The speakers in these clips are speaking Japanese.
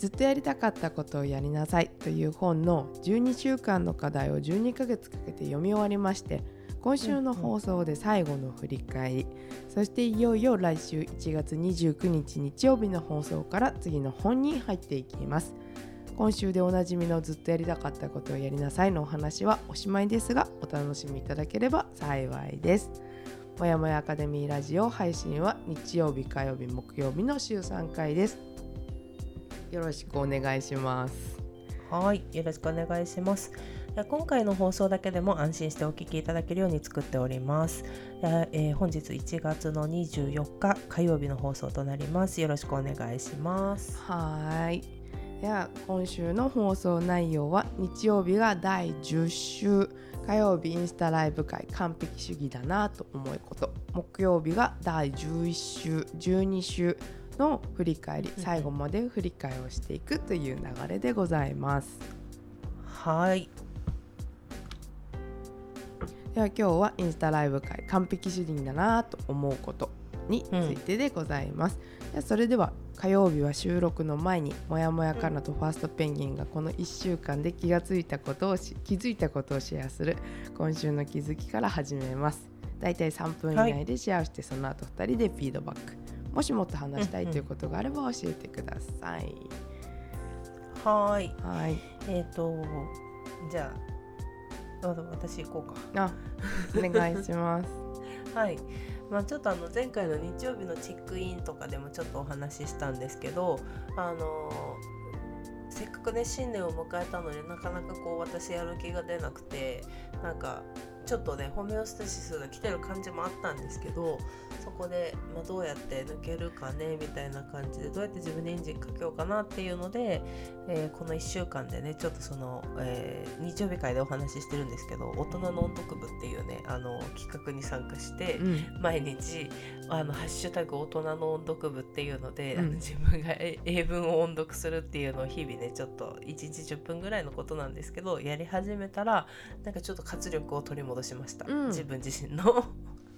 ずっとやりたかったことをやりなさいという本の12週間の課題を12ヶ月かけて読み終わりまして今週の放送で最後の振り返り、そしていよいよ来週1月29日日曜日の放送から次の本に入っていきます。今週でおなじみのずっとやりたかったことをやりなさいのお話はおしまいですがお楽しみいただければ幸いです。もやもやアカデミーラジオ配信は日曜日火曜日木曜日の週3回です。よろしくお願いします。はいよろしくお願いします。今回の放送だけでも安心してお聞きいただけるように作っております。えー本日1月の24日火曜日の放送となります。よろしくお願いします。はーいでは今週の放送内容は日曜日が第10週。火曜日インスタライブ会完璧主義だなと思うこと。木曜日が第11週12週の振り返り最後まで振り返りをしていくという流れでございます。はい。では今日はインスタライブ会完璧主義だなと思うことについてでございます、ではそれでは火曜日は収録の前にもやもやかなとファーストペンギンがこの1週間で気がついたことをし気づいたことをシェアする今週の気づきから始めます。だいたい3分以内でシェアをして、その後2人でフィードバックもしもっと話したいということがあれば教えてください、はい。はい。えっ、とじゃあわ私行こうか。あお願いします。はい、まあ、ちょっとあの前回の日曜日のチェックインとかでもちょっとお話ししたんですけどあのせっかくね新年を迎えたのになかなかこう私やる気が出なくてなんかちょっとねホメオスタシスが来てる感じもあったんですけどそこで、まあ、どうやって抜けるかねみたいな感じでどうやって自分でエンジンかけようかなっていうので、えーこの1週間でねちょっとその、えー日曜日会でお話ししてるんですけど大人の音読部っていうねあの企画に参加して、うん。毎日あの「ハッシュタグ大人の音読部」っていうので、あのうん自分がえ英文を音読するっていうのを日々ねちょっと1日10分ぐらいのことなんですけどやり始めたらなんかちょっと活力を取り戻しました、うん。自分自身の。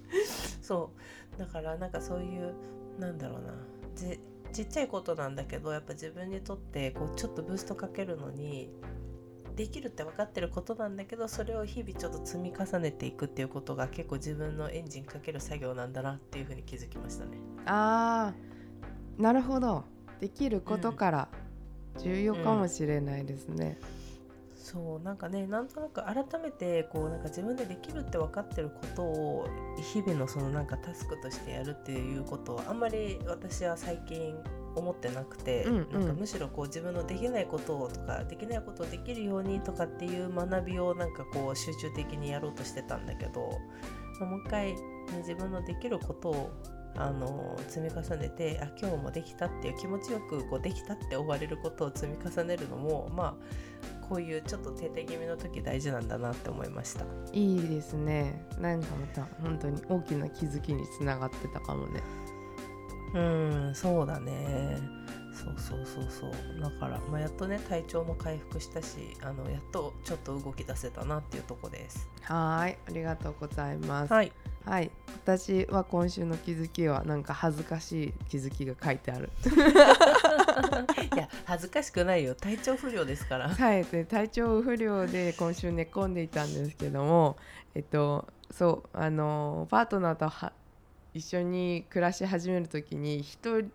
そう。だからなんかそういうなんだろうな。じちっちゃいことなんだけどやっぱ自分にとってこうちょっとブーストかけるのにできるって分かってることなんだけどそれを日々ちょっと積み重ねていくっていうことが結構自分のエンジンかける作業なんだなっていうふうに気づきましたね。あー。なるほど。できることから重要かもしれないですね、そうなんかねなんとなく改めてこうなんか自分でできるって分かってることを日々のそのなんかタスクとしてやるっていうことはあんまり私は最近思ってなくて、うんうん。なんかむしろこう自分のできないことをとかできないことをできるようにとかっていう学びをなんかこう集中的にやろうとしてたんだけど、まあもう一回、ね、自分のできることをあの積み重ねてあ今日もできたっていう気持ちよくこうできたって終われることを積み重ねるのもまあこういうちょっと停滞気味の時大事なんだなって思いました。いいですね。なんかまた本当に大きな気づきにつながってたかもね。うんそうだねそうそうそうそう。だから、まあ、やっとね体調も回復したしあのやっとちょっと動き出せたなっていうとこです。はーいありがとうございます。はい、はい。私は今週の気づきはなんか恥ずかしい気づきが書いてある。いや恥ずかしくないよ。体調不良ですから。はいで体調不良で今週寝込んでいたんですけどもえっとそうあのパートナーとは一緒に暮らし始める時に一人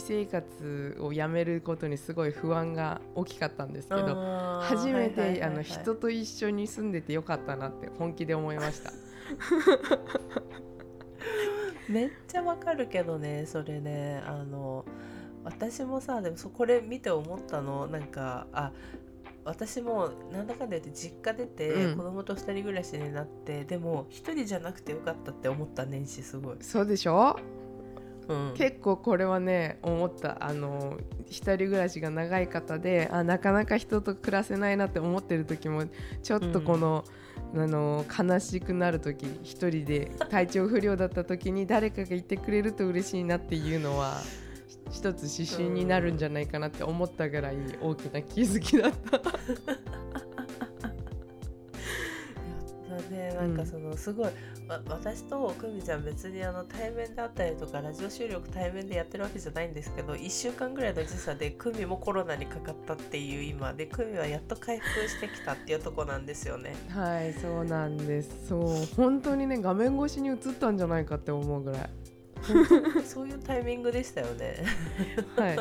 生活をやめることにすごい不安が大きかったんですけど初めはいはいてはいはい。あの人と一緒に住んでてよかったなって本気で思いました。めっちゃわかるけどねそれね。あの私もさでもそこれ見て思ったのなんかあ私もなんだかんだ言って実家出て、うん。子供と二人暮らしになってでも一人じゃなくてよかったって思った年始すごい。そうでしょ？うん。結構これはね思った。あの一人暮らしが長い方であなかなか人と暮らせないなって思ってる時もちょっとこの,、あの悲しくなる時一人で体調不良だった時に誰かがいてくれると嬉しいなっていうのはひ一つ指針になるんじゃないかなって思ったぐらい大きな気づきだった。ねなんかそのすごい、わ私と久美ちゃん別にあの対面であったりとかラジオ収録対面でやってるわけじゃないんですけど1週間ぐらいの時差で久美もコロナにかかったっていう今で久美はやっと回復してきたっていうとこなんですよね。はいそうなんです。そう。本当にね画面越しに映ったんじゃないかって思うぐらいそういうタイミングでしたよね。はい。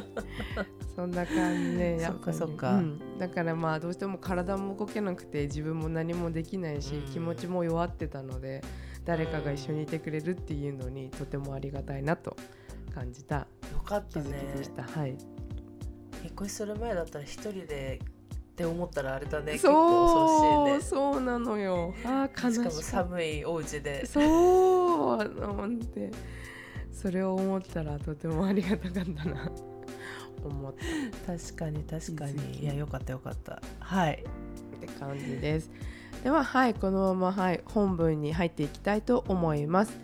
そんな感じで やっぱりそっかそっか。うん。だからまあどうしても体も動けなくて自分も何もできないし、うん。気持ちも弱ってたので誰かが一緒にいてくれるっていうのにとてもありがたいなと感じた。よかったね。でした、はい。引っ越しする前だったら一人でって思ったらあれだね結構恐そう、ろしいね。そうなのよ。あー悲ししかもかった寒いお家で。そうなんでそれを思ったらとてもありがたかったな。思っ確かに確かに。いやよかったよかった。はい。たって感じです。でははいこのままはい本文に入っていきたいと思います。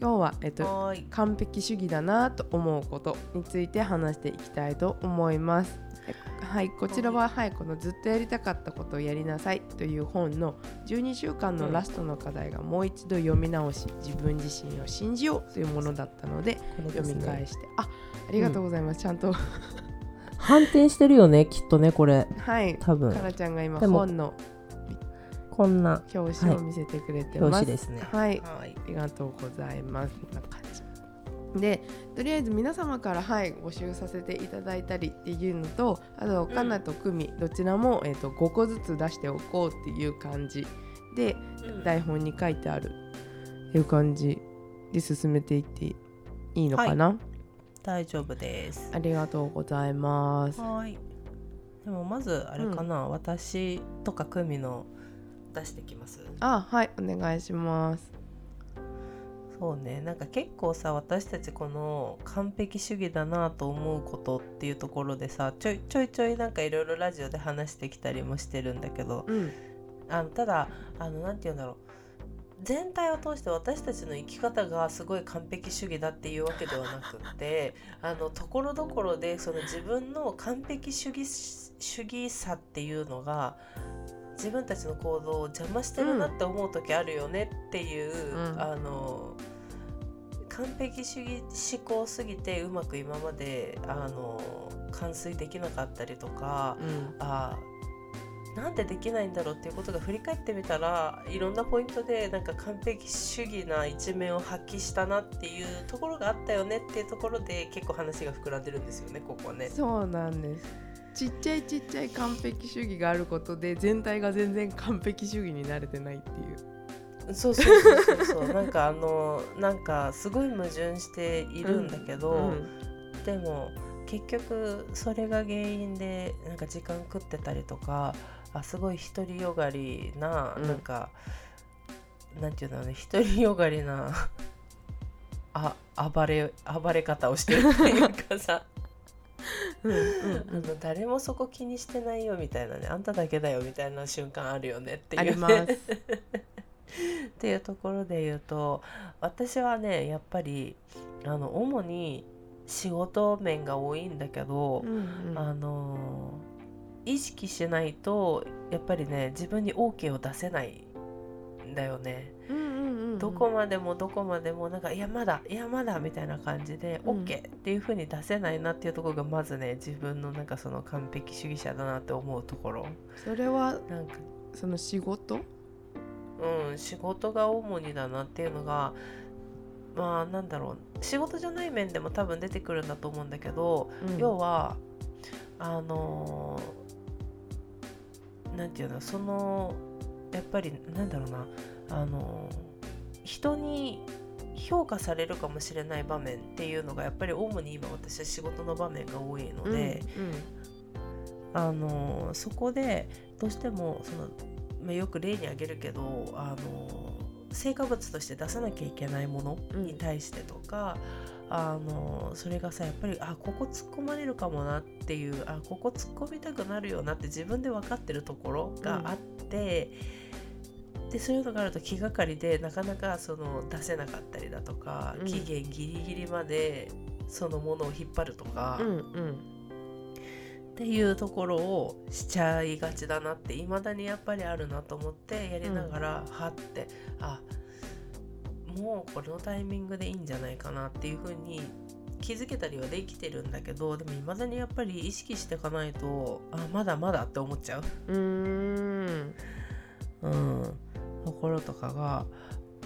今日はえっと完璧主義だなと思うことについて話していきたいと思います。えはい、こちらは、はい、このずっとやりたかったことをやりなさいという本の12週間のラストの課題がもう一度読み直し自分自身を信じようというものだったので読み返して、あありがとうございます、ちゃんと。反転してるよねきっとねこれ。はい多分。かなちゃんが今本のこんな表紙を見せてくれてます。表紙ですね。はい、はい。ありがとうございます。こんな感じ。でとりあえず皆様から、はい、募集させていただいたりっていうのとあとかなとくみ、どちらも、えー、と5個ずつ出しておこうっていう感じでうん。台本に書いてあるっていう感じで進めていっていいのかな、大丈夫です。ありがとうございます。はい。でもまずあれかな、私とか久美の出してきます？あはいお願いします。そうね。なんか結構さ私たちこの完璧主義だなと思うことっていうところでさちょいちょいちょいなんかいろいろラジオで話してきたりもしてるんだけどうん。あのただあのなんて言うんだろう。全体を通して私たちの生き方がすごい完璧主義だっていうわけではなくって あのところどころでその自分の完璧主義主義さっていうのが自分たちの行動を邪魔してるなって思う時あるよねっていう、うん。あの完璧主義思考すぎてうまく今まであの完遂できなかったりとか、うん。あなんでできないんだろうっていうことが振り返ってみたらいろんなポイントでなんか完璧主義な一面を発揮したなっていうところがあったよねっていうところで結構話が膨らんでるんですよねここはね。そうなんですちっちゃいちっちゃい完璧主義があることで全体が全然完璧主義に慣れてないっていう。そうそうそう。そうそうなんかあのなんかすごい矛盾しているんだけど、うん。でも結局それが原因でなんか時間食ってたりとかあすごい独りよがりな、うん。なんかなんていうんだろうね独りよがりなあ暴れ暴れ方をしてるっていうかさうんうんあの誰もそこ気にしてないよみたいなねあんただけだよみたいな瞬間あるよねっていう、ね、あります。っていうところで言うと私はねやっぱりあの主に仕事面が多いんだけど、うんうんあの意識しないとやっぱりね自分に OK を出せないんだよね。うんうんどこまでもどこまでもなんかいやまだいやまだみたいな感じで、うん。OK っていう風に出せないなっていうところがまずね自分のなんかその完璧主義者だなって思うところ。それはなんか。その仕事？うん仕事が主にだなっていうのがまあなんだろう仕事じゃない面でも多分出てくるんだと思うんだけど、うん。要はあのーなんていうのそのやっぱりなんだろうなあのー人に評価されるかもしれない場面っていうのがやっぱり主に今私は仕事の場面が多いので、あのそこでどうしてもその、まあ、よく例に挙げるけどあの成果物として出さなきゃいけないものに対してとか、あのそれがさやっぱりあここ突っ込まれるかもなっていうあここ突っ込みたくなるよなって自分で分かってるところがあって、でそういうのがあると気がかりでなかなかその出せなかったりだとか、うん。期限ギリギリまでそのものを引っ張るとか、うんうん。っていうところをしちゃいがちだなっていまだにやっぱりあるなと思ってやりながら、はってあもうこれのタイミングでいいんじゃないかなっていうふうに気づけたりはできてるんだけどでもいまだにやっぱり意識していかないとあまだまだって思っちゃう、うーんうん、ところとかが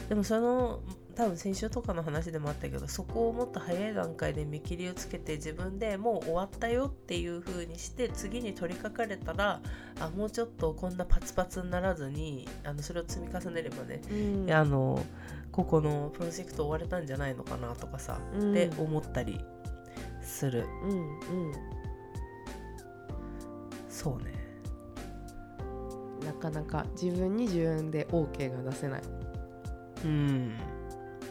でもその多分先週とかの話でもあったけどそこをもっと早い段階で見切りをつけて自分でもう終わったよっていう風にして次に取り掛かれたらあもうちょっとこんなパツパツにならずにあのそれを積み重ねればね、うん。あのここのプロジェクト終われたんじゃないのかなとかさ、うん。って思ったりする。うんうん。そうねなかなか自分に自分で OK が出せない。うん。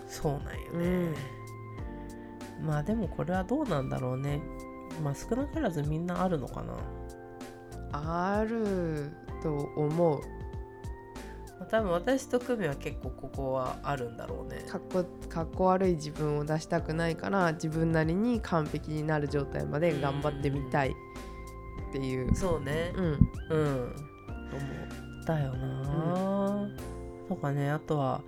そうなんよね、まあでもこれはどうなんだろうね。まあ少なからずみんなあるのかな、あると思う。まあ、多分私と久美は結構ここはあるんだろうね。かっこかっこ悪い自分を出したくないから自分なりに完璧になる状態まで頑張ってみたいっていう。そうね。うん。うんだよな、とかねあとは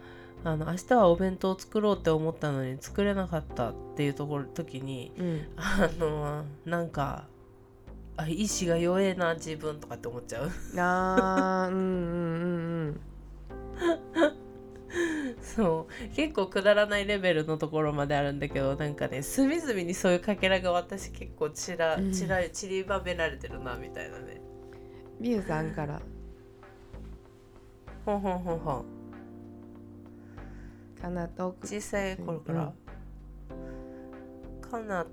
あの明日はお弁当を作ろうって思ったのに作れなかったっていうところ時にうん。あのなんかあ意志が弱えな自分とかって思っちゃう。あーうんうんうん そう。結構くだらないレベルのところまであるんだけどなんかね隅々にそういうかけらが私結構ちらうん。ちら散りばめられてるなみたいなね。みゆさんからほんほんほんほん。かなと小さい頃から、カナ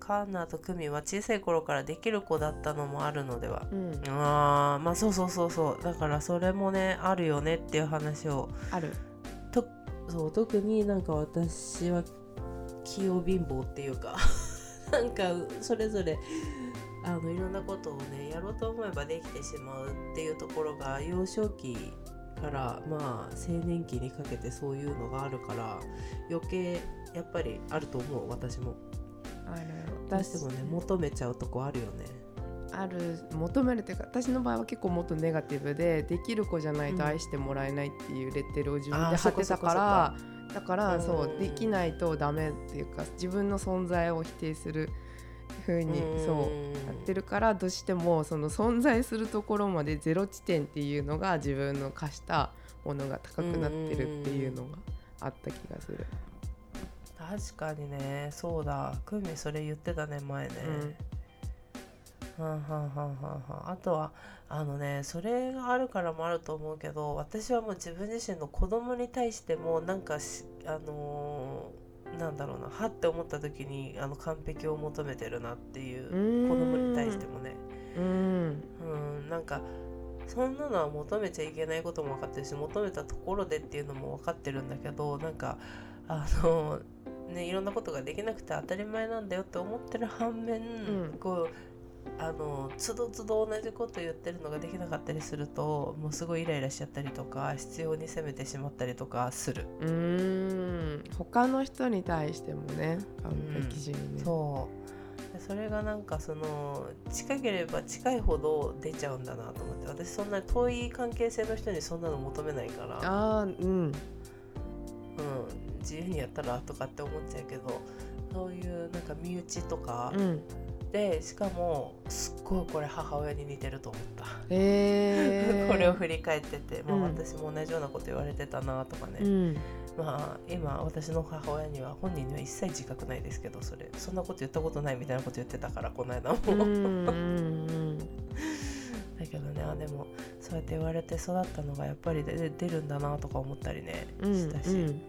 カナとクミは小さい頃からできる子だったのもあるのでは。うん。あーまあそうそうそうそう。だからそれもねあるよねっていう話を。ある。とそう特になんか私は器用貧乏っていうか。なんかそれぞれあのいろんなことをねやろうと思えばできてしまうっていうところが幼少期からまあ青年期にかけてそういうのがあるから余計やっぱりあると思う私も。ある。どうしてもね求めちゃうとこあるよね。ある。求めるというか私の場合は結構もっとネガティブでできる子じゃないと愛してもらえないっていうレッテルを自分で貼ってたからだからうん。そうできないとダメっていうか自分の存在を否定する風にそうやってるからどうしてもその存在するところまでゼロ地点っていうのが自分の課したものが高くなってるっていうのがあった気がする。確かにね。そうだ。クミそれ言ってたね前ね、はんはんはんはんはん。あとはあのねそれがあるからもあると思うけど私はもう自分自身の子供に対してもなんかしあのーなんだろうなはって思った時にあの完璧を求めてるなっていう子供に対してもね。うん。うんなんかそんなのは求めちゃいけないことも分かってるし求めたところでっていうのも分かってるんだけどなんかあのねいろんなことができなくて当たり前なんだよって思ってる反面、うん。こうあのつどつど同じこと言ってるのができなかったりするともうすごいイライラしちゃったりとか必要に責めてしまったりとかする。うーん。他の人に対してもね完璧主義ね。そう。でそれがなんかその近ければ近いほど出ちゃうんだなと思って。私そんな遠い関係性の人にそんなの求めないから、あーうん。うん、自由にやったらとかって思っちゃうけどそういうなんか身内とかうんでしかもすっごいこれ母親に似てると思った。えー、これを振り返ってて、まあ、うん。私も同じようなこと言われてたなとかね、うん。まあ今私の母親には本人には一切自覚ないですけどそれそんなこと言ったことないみたいなこと言ってたからこの間も、だけどねあでもそうやって言われて育ったのがやっぱりで出るんだなとか思ったりねうんしたし、うん。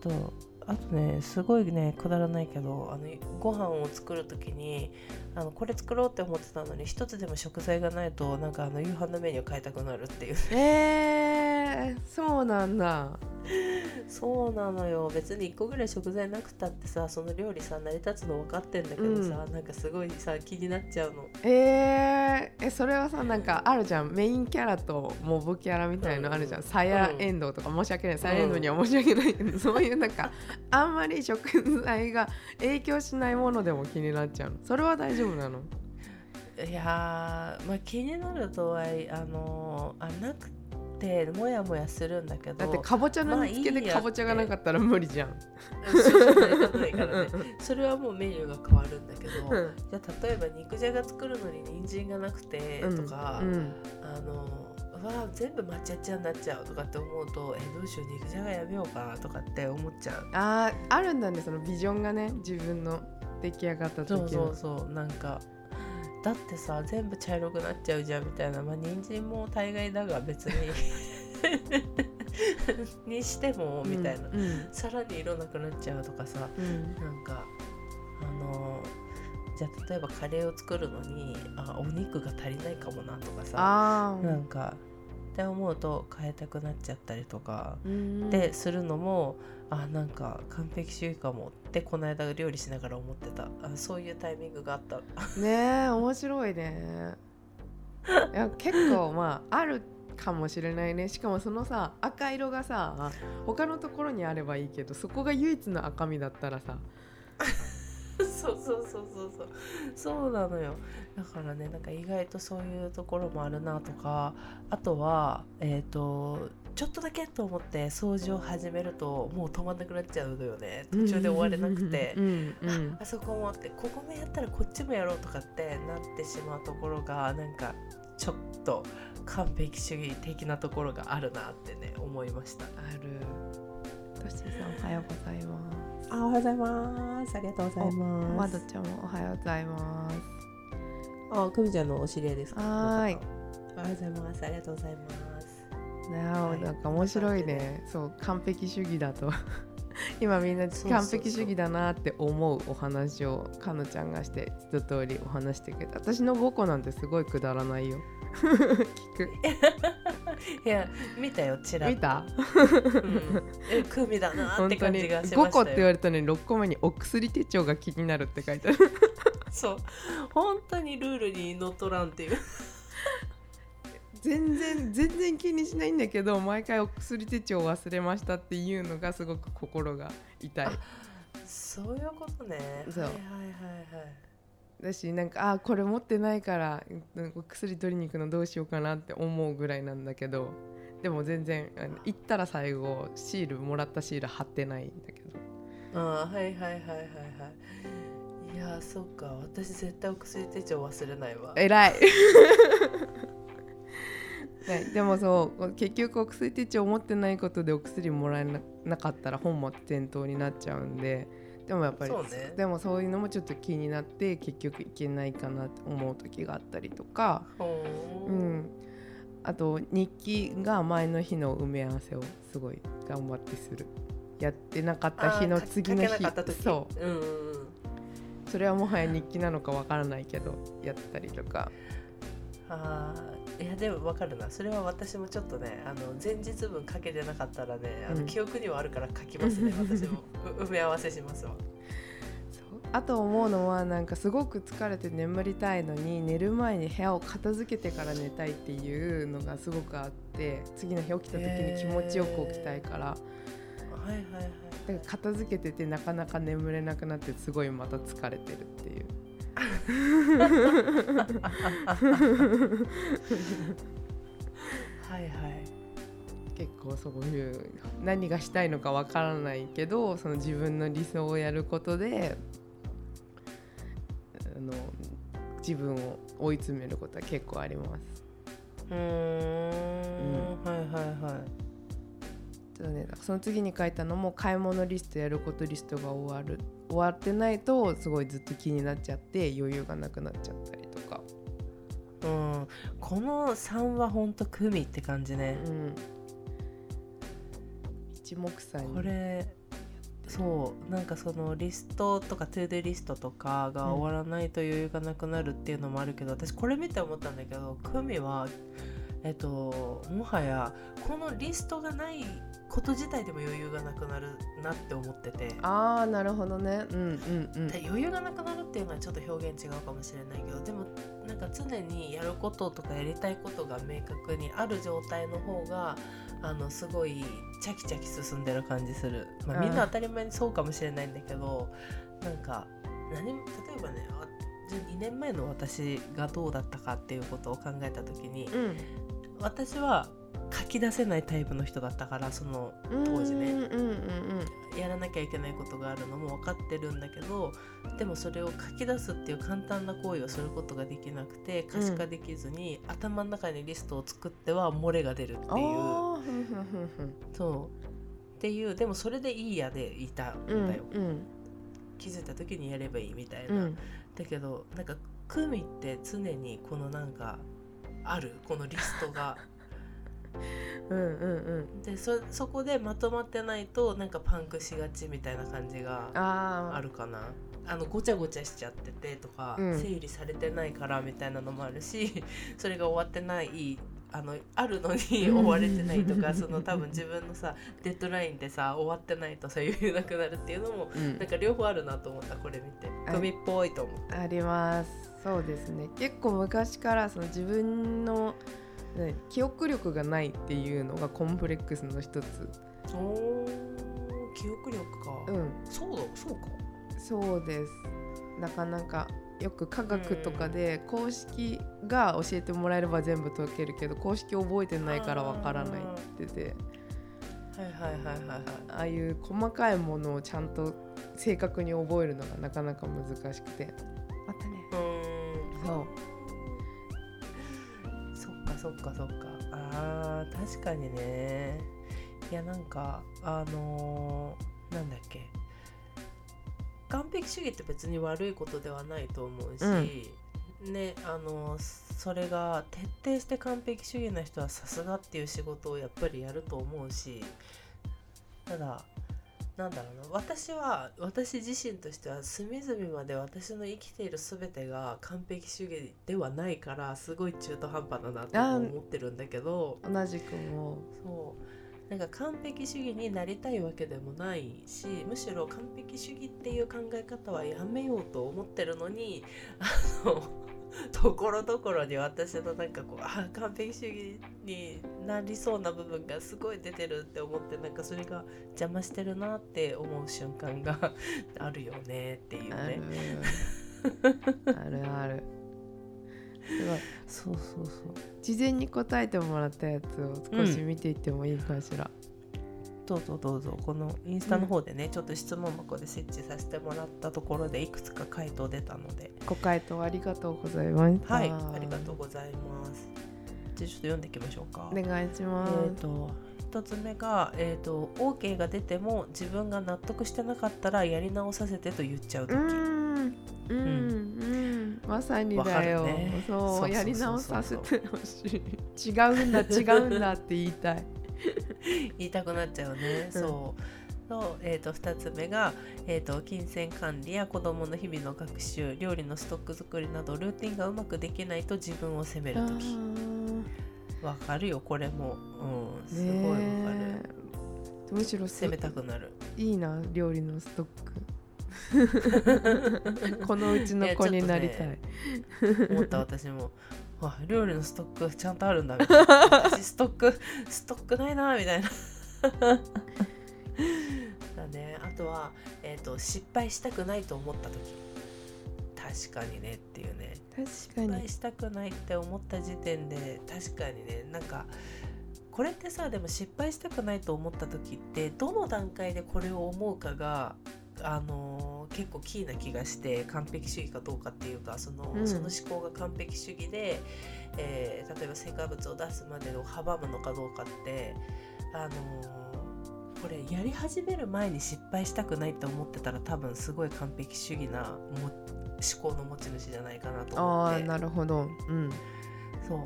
あとあとねすごいねくだらないけどあのご飯を作る時にあのこれ作ろうって思ってたのに一つでも食材がないとなんかあの夕飯のメニュー変えたくなるっていうへえー、そうなんだ。そうなのよ。別に1個ぐらい食材なくたってさその料理さ成り立つの分かってんだけどさ、うなんかすごいさ気になっちゃうの。えー、えそれはさなんかあるじゃん。メインキャラとモブキャラみたいのあるじゃん、うん。サヤエンドウとか申し訳ない、サヤエンドウには申し訳ないけど、そういうなんかあんまり食材が影響しないものでも気になっちゃうの。それは大丈夫なの？いやーまあ気になるとはいえあのーあなくてもやもやするんだけどだってかぼちゃの煮付けでかぼちゃがなかったら無理じゃん、そう成り立たないからね それはもうメニューが変わるんだけどうん。じゃあ例えば肉じゃが作るのに人参がなくてとか、うん。あのうわ全部抹茶茶になっちゃうとかって思うとえどうしよう肉じゃがやめようかなとかって思っちゃう。あーあるんだねそのビジョンがね自分の出来上がった時の。そうそうそうなんかだってさ全部茶色くなっちゃうじゃんみたいな。まあ人参も大概だが別に。にしてもみたいな、うんうん。さらに色なくなっちゃうとかさうん。なんかあのじゃあ例えばカレーを作るのにあお肉が足りないかもなとかさあなんかって思うと変えたくなっちゃったりとかーでするのもあなんか完璧主義かもってこの間料理しながら思ってた。あそういうタイミングがあった。ねえ面白いね。いや結構まああるかもしれないね。しかもそのさ赤色がさ他のところにあればいいけどそこが唯一の赤身だったらさ。そうそうそうそうそう。そうなのよ。だからねなんか意外とそういうところもあるなとか。あとはえっ、とちょっとだけと思って掃除を始めるともう止まんなくなっちゃうのよね。途中で終われなくて。あそこもってここもやったらこっちもやろうとかってなってしまうところがなんかちょっと完璧主義的なところがあるなってね思いました。ある。トシさんおはようございます。あおはようございます。ありがとうございまますどちゃんもおはようございます。あくみちゃんのお知り合いですか？はーい。おはようございます。ありがとうございますねはい。なんか面白いね。そう完璧主義だと。今みんな完璧主義だなって思うお話をかのちゃんがして一通りお話してくれた。私の5個なんてすごいくだらないよ。聞く。いや見たよちら見た？うん。えクミだなって感じがしま5個って言われたのに6個目にお薬手帳が気になるって書いてある。そう。本当にルールにのっとらんっていう全然全然気にしないんだけど毎回お薬手帳忘れましたっていうのがすごく心が痛い。そういうことね。そう。はいはいはいはい。だしなんかあーこれ持ってないから薬取りに行くのどうしようかなって思うぐらいなんだけどでも全然行ったら最後シールもらったシール貼ってないんだけど。あーはいはいはいはいはい。いやーそっか。私絶対お薬手帳忘れないわ。偉い ねでもそう結局お薬手帳持ってないことでお薬もらえななかったら本末転倒になっちゃうんででもやっぱりそうね。でもそういうのもちょっと気になって結局いけないかなって思う時があったりとか、う。ん、あと日記が前の日の埋め合わせをすごい頑張ってする。やってなかった日の次の日。そう。うんうんうん。それはもはや日記なのかわからないけどやったりとか。あーいやでも分かるな。それは私もちょっとねあの前日分書けてなかったらねあの、うん。記憶にはあるから書きますね。私もう埋め合わせしますわ。あと思うのはなんかすごく疲れて眠りたいのに寝る前に部屋を片付けてから寝たいっていうのがすごくあって次の日起きた時に気持ちよく起きたいから、はいはいはい。だから片付けててなかなか眠れなくなってすごいまた疲れてるっていう。はいはい。結構そういう何がしたいのかわからないけどその自分の理想をやることであの自分を追い詰めることは結構あります。うーん。はいはいはいちょっとね、その次に書いたのも買い物リストやることリストが終わる終わってないとすごいずっと気になっちゃって余裕がなくなっちゃったりとか、うん。この3はほんとくみって感じね。うん、一目散に。これそうなんかそのリストとか to-do list とかが終わらないと余裕がなくなるっていうのもあるけど、私これ見て思ったんだけどくみはえっともはやこのリストがないこと自体でも余裕がなくなるなって思ってて。ああなるほどね。うんうんうん。で余裕がなくなるっていうのはちょっと表現違うかもしれないけどでもなんか常にやることとかやりたいことが明確にある状態の方があのすごいチャキチャキ進んでる感じする、まあ、うん。みんな当たり前にそうかもしれないんだけどなんか何も例えばねあじゃあ2年前の私がどうだったかっていうことを考えた時に私は書き出せないタイプの人だったからそのうん当時ね。うんうんうんやらなきゃいけないことがあるのも分かってるんだけどでもそれを書き出すっていう簡単な行為をすることができなくて可視化できずに、頭の中にリストを作っては漏れが出るっていう。そう。っていうでもそれでいいやでいたんうんだよ、うん。気づいた時にやればいいみたいな、うん。だけどなんかクミって常にこのなんかある？このリストがうんうんでそそこでまとまってないとなんかパンクしがちみたいな感じがあああるかな。あのごちゃごちゃしちゃっててとか、うん。整理されてないからみたいなのもあるし それが終わってないあのあるのに 終われてないとか その多分自分のさデッドラインでさ終わってないとさ余裕なくなるっていうのもうん。なんか両方あるなと思ったこれ見て。あ首っぽいと思った。あります。そうですね。結構昔からその自分のね記憶力がないっていうのがコンプレックスの一つ。おー記憶力か、うん。そうだそうか。そうです。なかなかよく科学とかで公式が教えてもらえれば全部解けるけど公式覚えてないからわからないって言ってて。はいはいはいはいはい。ああいう細かいものをちゃんと正確に覚えるのがなかなか難しくて。またね。うーん。そうそっかそっか。あー確かにね。いやなんかあのーなんだっけ。完璧主義って別に悪いことではないと思うし、ねあのーそれが徹底して完璧主義な人はさすがっていう仕事をやっぱりやると思うしただなんだろうな。私は私自身としては隅々まで私の生きている全てが完璧主義ではないからすごい中途半端だなと思ってるんだけど同じくもそう。なんか完璧主義になりたいわけでもないしむしろ完璧主義っていう考え方はやめようと思ってるのにあの ところどころに私のなんかこうあ完璧主義になりそうな部分がすごい出てるって思ってなんかそれが邪魔してるなって思う瞬間が あるよねっていうね。ある あるそうそうそう。事前に答えてもらったやつを少し見ていってもいいかしら、どうぞどうぞ。このインスタの方でね、ちょっと質問箱で設置させてもらったところでいくつか回答出たので。ご回答ありがとうございました。はいありがとうございます。じゃあちょっと読んでいきましょうか。お願いします、えっ、と一つ目が、えー、と OK が出ても自分が納得してなかったらやり直させてと言っちゃうう時、んうんうん。まさにだよ、ね。そう。やり直させてほしい。違うんだ違うんだって言いたい 言いたくなっちゃうね、うん。そう。と,、えー、と2つ目が、えー、と金銭管理や子どもの日々の学習料理のストック作りなどルーティンがうまくできないと自分を責めるあ時ー。わかるよこれも、うん、すねごいわかる。え。むしろ責めたくなる。いいな料理のストック。このうちの子になりたい、ね思った私もあ料理のストックちゃんとあるんだみたいな。私ストックストックないなみたいな。だね。あとは、えーと失敗したくないと思った時。確かにねっていうね。確失敗したくないって思った時点で確かにね。なんかこれってさでも失敗したくないと思った時ってどの段階でこれを思うかがあのー結構キーな気がして完璧主義かどうかっていうかその,、うん。その思考が完璧主義で、えー例えば成果物を出すまでを阻むのかどうかってあのーこれやり始める前に失敗したくないって思ってたら多分すごい完璧主義なも思考の持ち主じゃないかなと思って。ああなるほど。うん。そう。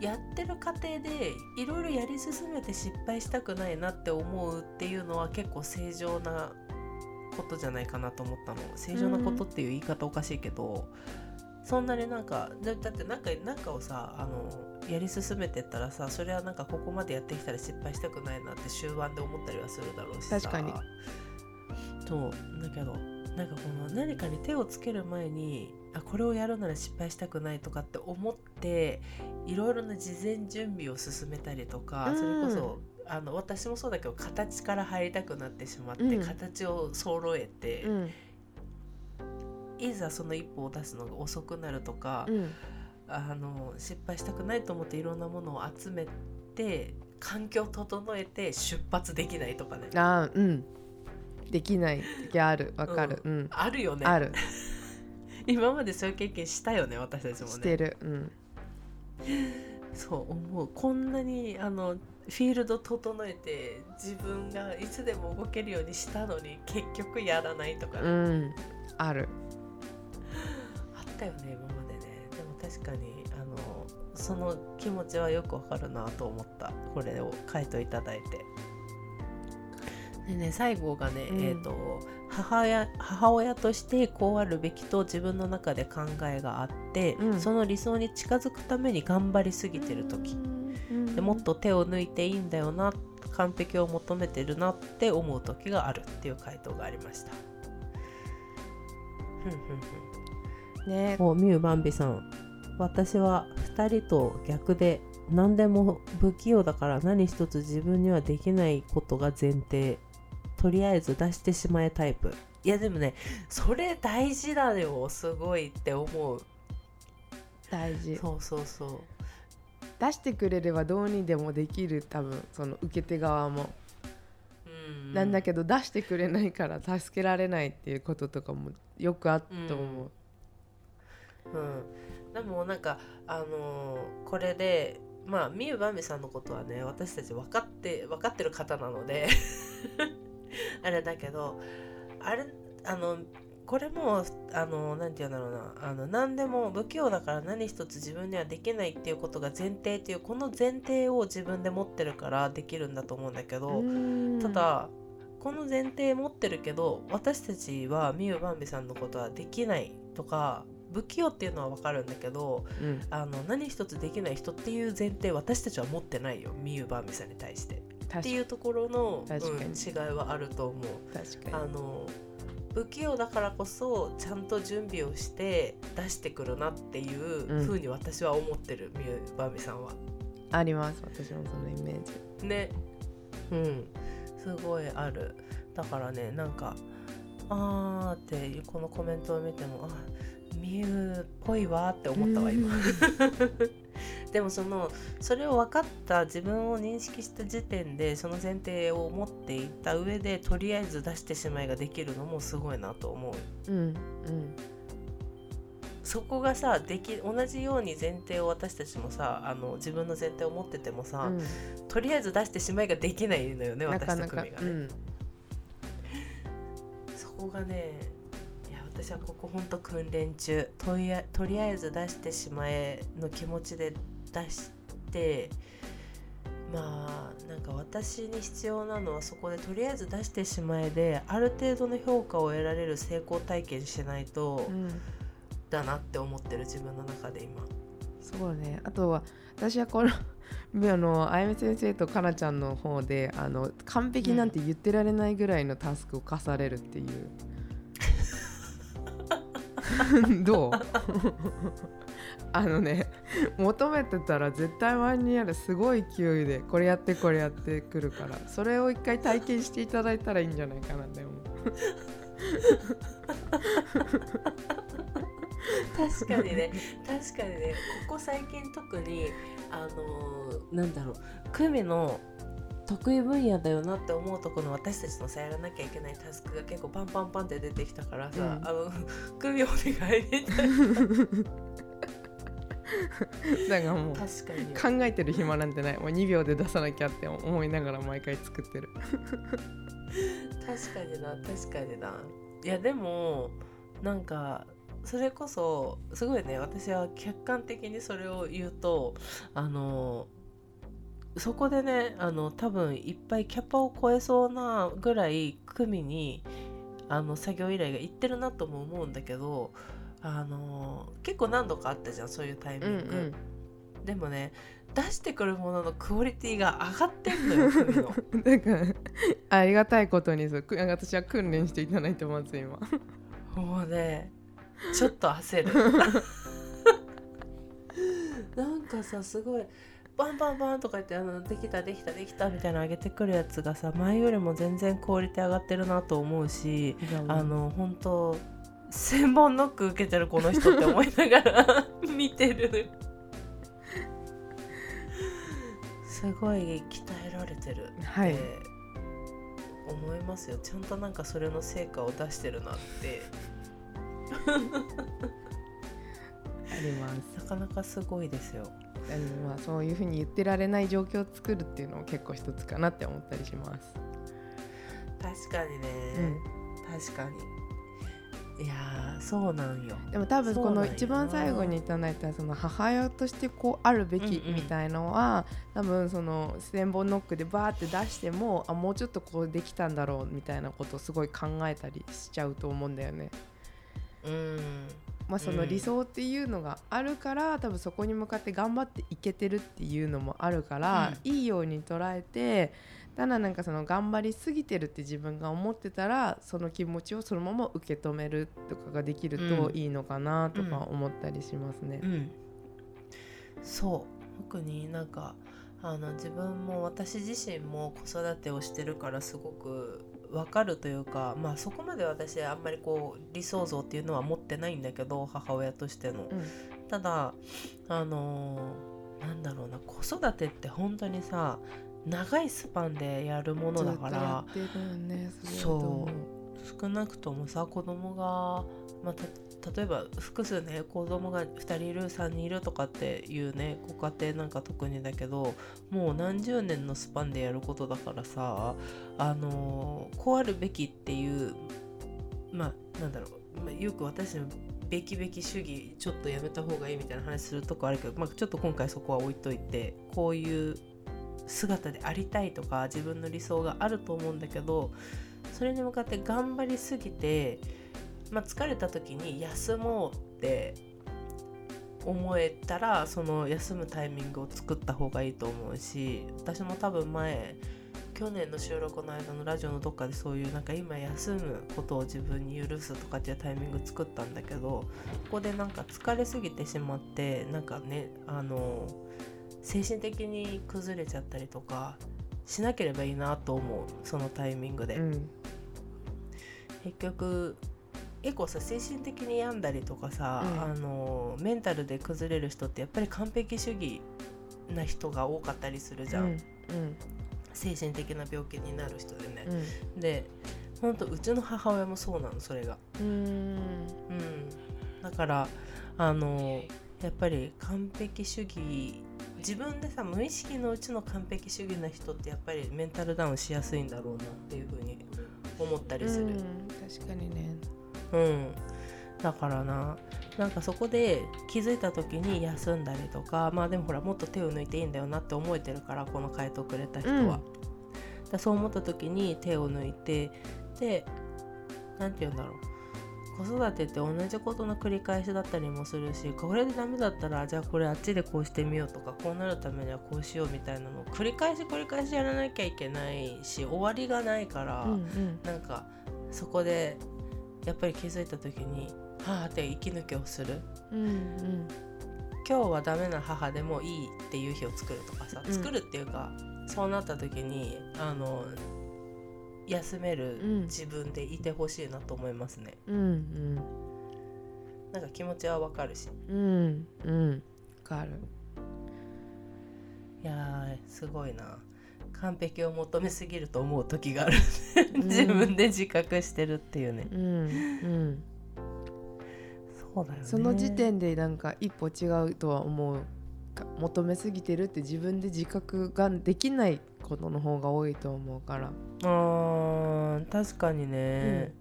やってる過程でいろいろやり進めて失敗したくないなって思うっていうのは結構正常なことじゃないかなと思ったの。正常なことっていう言い方おかしいけど、そんなになんかだだってなんかなんかをさあのやり進めてったらさそれはなんかここまでやってきたら失敗したくないなって終盤で思ったりはするだろうしさ。確かに。そう。だけどなんかこの何かに手をつける前にあこれをやるなら失敗したくないとかって思っていろいろな事前準備を進めたりとか、うん。それこそあの私もそうだけど形から入りたくなってしまって、うん。形を揃えて、うん。いざその一歩を出すのが遅くなるとか、うん。あの失敗したくないと思っていろんなものを集めて環境を整えて出発できないとかね。あーうん。できない。時ある。わかる。うん、あるよね。ある。今までそういう経験したよね私たちもね。してる。うん。そう思う。こんなにあのフィールド整えて自分がいつでも動けるようにしたのに結局やらないとかね、うん。ある。あったよね今までね。でも確かにあのその気持ちはよくわかるなと思った。これを回答いただいて。でね最後がね、うん。えっ、と母親母親としてこうあるべきと自分の中で考えがあって、うん。その理想に近づくために頑張りすぎてる時でもっと手を抜いていいんだよな完璧を求めてるなって思う時があるっていう回答がありました。ね。おみゆばんびさん私は2人と逆で何でも不器用だから何一つ自分にはできないことが前提とりあえず出してしまえタイプ。いやでもねそれ大事だよすごいって思う。大事。そうそうそう出してくれればどうにでもできる多分その受け手側も、うんなんだけど出してくれないから助けられないっていうこととかもよくあったと思う、うん、でもなんかあのーこれでまあみゆばみさんのことはね私たち分かって分かってる方なので。あれだけどあれあのこれもあのなんて言うんだろうな。あの何でも不器用だから何一つ自分にはできないっていうことが前提っていうこの前提を自分で持ってるからできるんだと思うんだけど、うん。ただこの前提持ってるけど私たちはみゆばんびさんのことはできないとか不器用っていうのは分かるんだけどうん。あの何一つできない人っていう前提私たちは持ってないよみゆばんびさんに対して。っていうところの、うん違いはあると思う。あの不器用だからこそちゃんと準備をして出してくるなっていううん。ふうに私は思ってる、みゆばんびさんは。にあります私もそのイメージ。ね。うん。すごいある。だからねなんかあーっていうこのコメントを見てもあみゆっぽいわって思ったわ今でもそのそれを分かった自分を認識した時点でその前提を持っていた上でとりあえず出してしまいができるのもすごいなと思う。うんうん。そこがさでき同じように前提を私たちもさあの自分の前提を持っててもさ、うん。とりあえず出してしまいができないのよねな私とかなか。組がね。うん。そこがねいや私はここほんと訓練中。とりあとりあえず出してしまえの気持ちで出してまあなんか私に必要なのはそこでとりあえず出してしまえである程度の評価を得られる成功体験しないとうんだなって思ってる自分の中で今。そうね。あとは私はこのあのあやみ先生とかなちゃんの方であの完璧なんて言ってられないぐらいのタスクを課されるっていう、どう？あのね 求めてたら絶対前にあるすごい勢いでこれやってこれやってくるからそれを一回体験していただいたらいいんじゃないかなって思う確かにね確かにねここ最近特にあのーなんだろう久美の得意分野だよなって思うところの私たちのさやらなきゃいけないタスクが結構パンパンパンって出てきたからさ、うん。あの久美お願いみたい だからもうな確かに。考えてる暇なんてない。もう2秒で出さなきゃって思いながら毎回作ってる。確かにな確かにな。いやでもなんかそれこそすごいね私は客観的にそれを言うとあのそこでねあの多分いっぱいキャパを超えそうなぐらい組にあの作業依頼がいってるなとも思うんだけどあの結構何度かあったじゃんそういうタイミング。でもね出してくるもののクオリティが上がってんのよ ふみの。なんかありがたいことにそう私は訓練していただいてます今。もうねちょっと焦る。なんかさすごいバンバンバンとか言ってあのできたできたできたみたいなの上げてくるやつがさ前よりも全然クオリティ上がってるなと思うしあの本当千本ノック受けてるこの人って思いながら 見てる。すごい鍛えられてるって、はい。思いますよ。ちゃんとなんかそれの成果を出してるなって。あります。なかなかすごいですよ。あのまあそういうふうに言ってられない状況を作るっていうのも結構一つかなって思ったりします。確かにね、うん。確かにいやーそうなんよ。でも多分この一番最後にいただいたその母親としてこうあるべきうんうんみたいのは、多分その千本ノックでバーって出してもあもうちょっとこうできたんだろうみたいなことをすごい考えたりしちゃうと思うんだよね。うんまあ、その理想っていうのがあるから、多分そこに向かって頑張っていけてるっていうのもあるから、いいように捉えてただなんかその頑張りすぎてるって自分が思ってたらその気持ちをそのまま受け止めるとかができるとうん。いいのかなとか思ったりしますね。う。ん。そう。特になんかあの自分も私自身も子育てをしてるからすごくわかるというかまあそこまで私あんまりこう理想像っていうのは持ってないんだけど母親としての。うん。ただあのーなんだろうな子育てって本当にさ長いスパンでやるものだからそう思少なくともさ子供が、まあ、た例えば複数ね子供が2人いる3人いるとかっていうねご家庭なんか特にだけどもう何十年のスパンでやることだからさあのこうあるべきっていうまあなんだろう、よく私のべきべき主義ちょっとやめた方がいいみたいな話するとこあるけど、まあ、ちょっと今回そこは置いといてこういう姿でありたいとか自分の理想があると思うんだけどそれに向かって頑張りすぎて、まあ、疲れた時に休もうって思えたらその休むタイミングを作った方がいいと思うし私も多分前去年の収録の間のラジオのどっかでそういうなんか今休むことを自分に許すとかっていうタイミング作ったんだけどここでなんか疲れすぎてしまってなんかねあの精神的に崩れちゃったりとかしなければいいなと思うそのタイミングで。うん結局結構さ精神的に病んだりとかさ、うん。あのメンタルで崩れる人ってやっぱり完璧主義な人が多かったりするじゃん、うん。精神的な病気になる人でね。う、ん。でほんとうちの母親もそうなのそれが。うん。うん。だからあのやっぱり完璧主義自分でさ無意識のうちの完璧主義な人ってやっぱりメンタルダウンしやすいんだろうなっていうふうに思ったりする、うん。確かにねうん、だからななんかそこで気づいた時に休んだりとかまあでもほらもっと手を抜いていいんだよなって思えてるからこの回答くれた人は、うん。だそう思った時に手を抜いてで何て言うんだろう。子育てって同じことの繰り返しだったりもするしこれでダメだったらじゃあこれあっちでこうしてみようとかこうなるためにはこうしようみたいなのを繰り返し繰り返しやらなきゃいけないし終わりがないから、うんうん。なんかそこでやっぱり気づいた時にはあって息抜きをする。うん今日はダメな母でもいいっていう日を作るとかさうん。作るっていうか、そうなった時にあの休めるうん。自分でいてほしいなと思いますね、うんうん。なんか気持ちはわかるし。うんうん。わかる。いやーすごいな完璧を求めすぎると思う時がある。ん。自分で自覚してるっていうね、うんうん。そうだよね。その時点でなんか一歩違うとは思うか求めすぎてるって自分で自覚ができないことの方が多いと思うから。あー確かにね、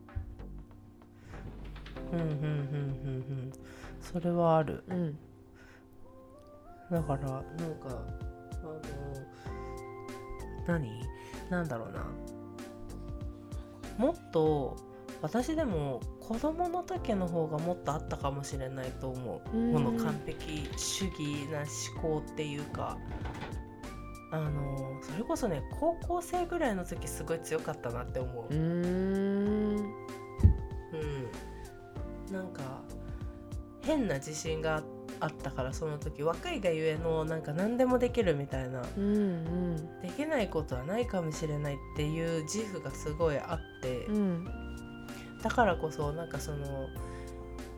うん、うんうんうんうんうん。それはある。うん。だからなんかあの何？なんだろうな。もっと私でも子供の時の方がもっとあったかもしれないと思う、うん。この完璧主義な思考っていうか。あのそれこそね高校生ぐらいの時すごい強かったなって思う。うーん。うん、なんか変な自信があったからその時若いがゆえのなんか何でもできるみたいな。うんできないことはないかもしれないっていう自負がすごいあって、うんうんだからこそなんかその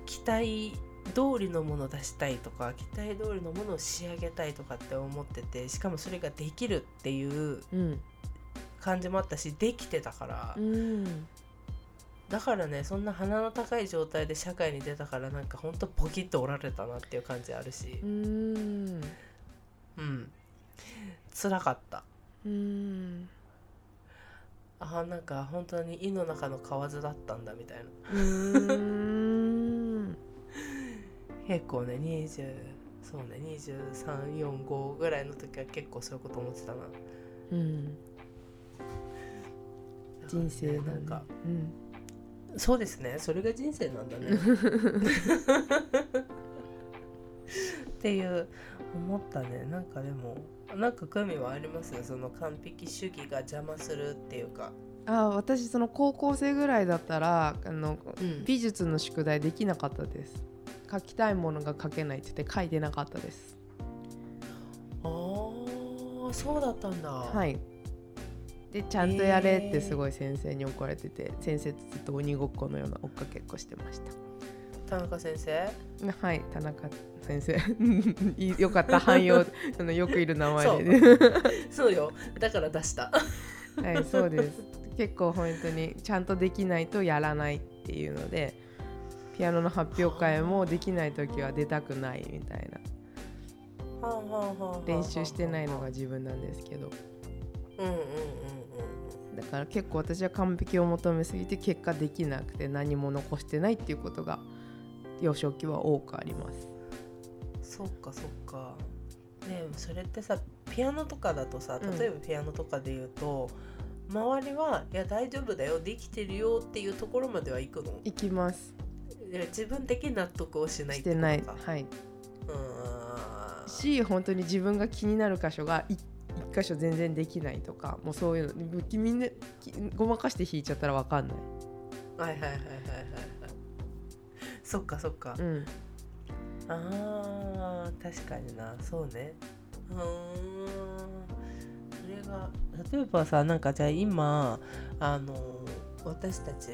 期待通りのものを出したいとか期待通りのものを仕上げたいとかって思っててしかもそれができるっていううん。感じもあったしできてたから、うんだからねそんな鼻の高い状態で社会に出たからなんかほんとポキッとおられたなっていう感じあるし。うん。うん。辛かった。うん。あーなんか本当に胃の中の蛙だったんだみたいな。うん。結構ね20そうね2345ぐらいの時は結構そういうこと思ってたな。うん。人生だねなんかうんそうですね。それが人生なんだね。っていう思ったね。なんかでもなんか久美はありますその完璧主義が邪魔するっていうか、あ私その高校生ぐらいだったらあのうん。美術の宿題できなかったです。書きたいものが書けないって言って書いてなかったです。あーそうだったんだ。はいでちゃんとやれってすごい先生に怒られてて、先生とずっと鬼ごっこのような追っかけっこしてました。田中先生？はい田中先生。よかった汎用。あのよくいる名前で。そう。よ。だから出した。はいそうです。結構本当にちゃんとできないとやらないっていうのでピアノの発表会もできない時は出たくないみたいな。練習してないのが自分なんですけど。うんうんうんだから結構私は完璧を求めすぎて結果できなくて何も残してないっていうことが幼少期は多くあります。そっかそっか。ねそれってさピアノとかだとさ例えばピアノとかで言うと、うん、周りはいや大丈夫だよできてるよっていうところまでは行くの？行きます。自分的納得をしないしてない。はい。うん。し本当に自分が気になる箇所が一一箇所全然できないとかもうそういうのみんなごまかして弾いちゃったら分かんない。はいはいはいはいはいそっかそっか、うん、あー確かにな。そうね。うん。それが例えばさなんかじゃあ今あの私たち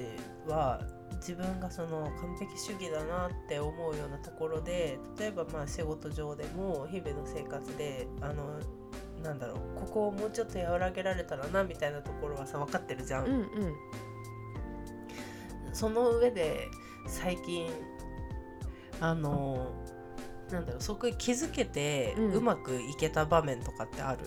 は自分がその完璧主義だなって思うようなところで例えばまあ仕事上でも日々の生活であのなんだろうここをもうちょっと和らげられたらなみたいなところはさ分かってるじゃん。うんうん。その上で最近あのなんだろうそこに気づけてうん。うまくいけた場面とかってある、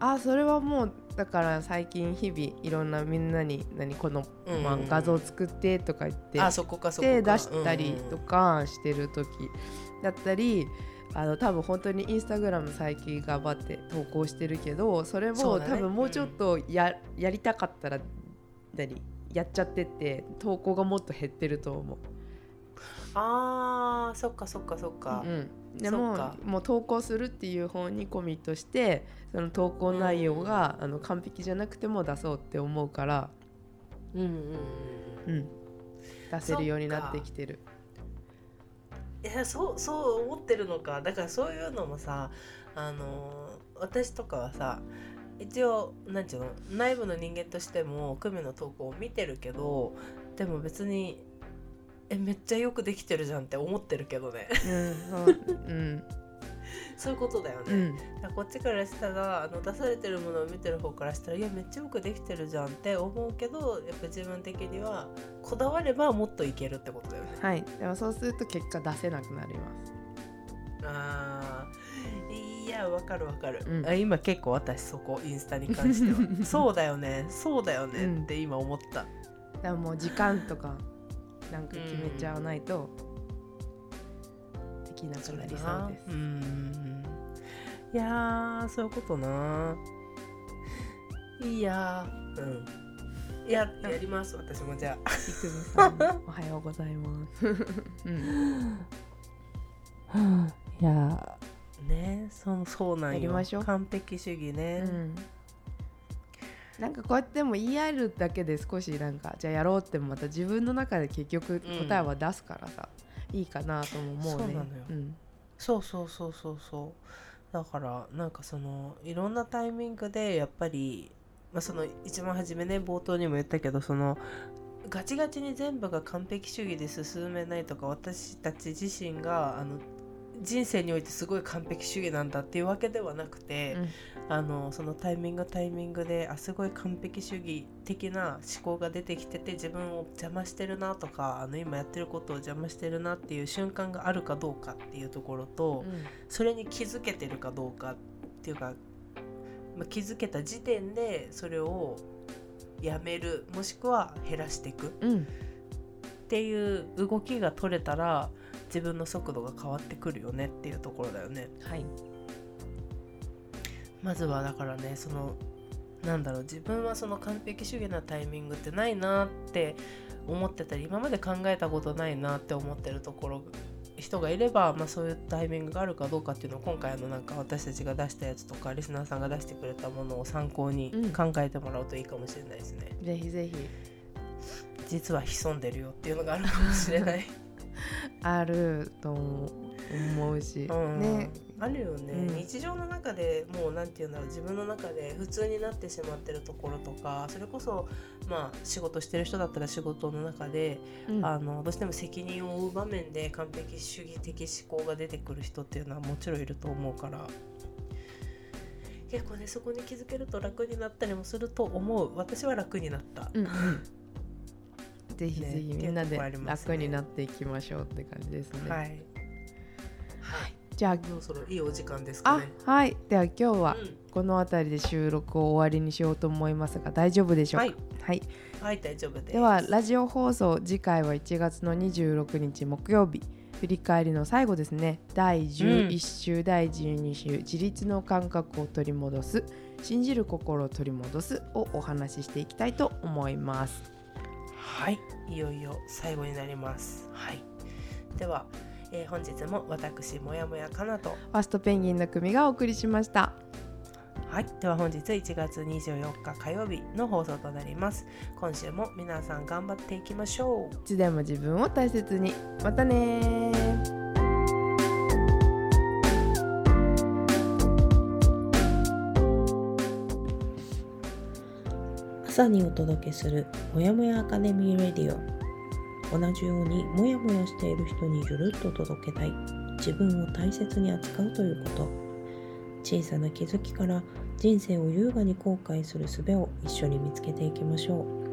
あそれはもうだから最近日々いろんなみんなに何この、うんまあ、画像作ってとか言ってあそこかそこか。手出したりとうんかしてる時だったりあの多分本当にインスタグラム最近頑張って投稿してるけどそれも多分もうちょっとや,、やりたかったら何？やっちゃってって投稿がもっと減ってると思う。あーそっかそっかそっか、うん、でそももう投稿するっていう方にコミットしてその投稿内容が、あの完璧じゃなくても出そうって思うから、うんうんうん。うん、出せるようになってきてる。いやそうそう思ってるのか。だからそういうのもさあの私とかはさ一応何て言うの内部の人間としても久美の投稿を見てるけどでも別にえめっちゃよくできてるじゃんって思ってるけどね。うんうん。そういうことだよね、うん。だこっちからしたらあの出されてるものを見てる方からしたらいやめっちゃよくできてるじゃんって思うけどやっぱ自分的にはこだわればもっといけるってことだよね。はい、でもそうすると結果出せなくなります。あー。いやわかるわかる、うん。あ今結構私そこインスタに関しては。そうだよね。そうだよね、うん。って今思った。だからもう時間とかなんか決めちゃわないとできなくなりそうです。ん。いやーそういうことな。いやー。うん。ややります私もじゃあ。いくみさんおはようございます。うん、いやねそうそうなんよ。やりましょう。完璧主義ね、うん。なんかこうやっても言い合えるだけで少しなんかじゃあやろうってもまた自分の中で結局答えは出すからさ、いいかなとも思うね。そうなのよ。うん。そうそうそうそう。そうだからなんかそのいろんなタイミングでやっぱり、まあ、その一番初めね冒頭にも言ったけどそのガチガチに全部が完璧主義で進めないとか私たち自身があの人生においてすごい完璧主義なんだっていうわけではなくて、あのそのタイミングタイミングであすごい完璧主義的な思考が出てきてて自分を邪魔してるなとかあの今やってることを邪魔してるなっていう瞬間があるかどうかっていうところと、それに気づけてるかどうかっていうか、まあ、気づけた時点でそれをやめるもしくは減らしていくうんうんっていう動きが取れたら自分の速度が変わってくるよねっていうところだよね。はいまずはだからねそのなんだろう自分はその完璧主義なタイミングってないなって思ってたり今まで考えたことないなって思ってるところ人がいれば、まあ、そういうタイミングがあるかどうかっていうのを今回のなんか私たちが出したやつとかリスナーさんが出してくれたものを参考にうん考えてもらうといいかもしれないですね。ぜひぜひ実は潜んでるよっていうのがあるかもしれない。あると思うし、うんね。あるよね、うん。日常の中でもうなんて言うんだろう。自分の中で普通になってしまってるところとかそれこそまあ仕事してる人だったら仕事の中で、うん。あのどうしても責任を負う場面で完璧主義的思考が出てくる人っていうのはもちろんいると思うから。結構ねそこに気づけると楽になったりもすると思う。私は楽になった。うんうん。ぜひぜひねみんなで楽になっていきましょうって感じですね。はい、はい、じゃあそろそろいいお時間ですかあね。はいでは今日はうんこの辺りで収録を終わりにしようと思いますが大丈夫でしょうか？はいはい、はい、大丈夫です。ではラジオ放送次回は1月の26日木曜日振り返りの最後ですね第11週、第12週自立の感覚を取り戻す信じる心を取り戻すをお話ししていきたいと思います。はい、いよいよ最後になります。はい。では、えー本日も私もやもやかなと、ファーストペンギンの組がお送りしました。はい、では本日1月24日火曜日の放送となります。今週も皆さん頑張っていきましょう。いつでも自分を大切にまたねー朝にお届けするもやもやアカデミーレディオ同じようにモヤモヤしている人にゆるっと届けたい。自分を大切に扱うということ。小さな気づきから人生を優雅に後悔する術を一緒に見つけていきましょう。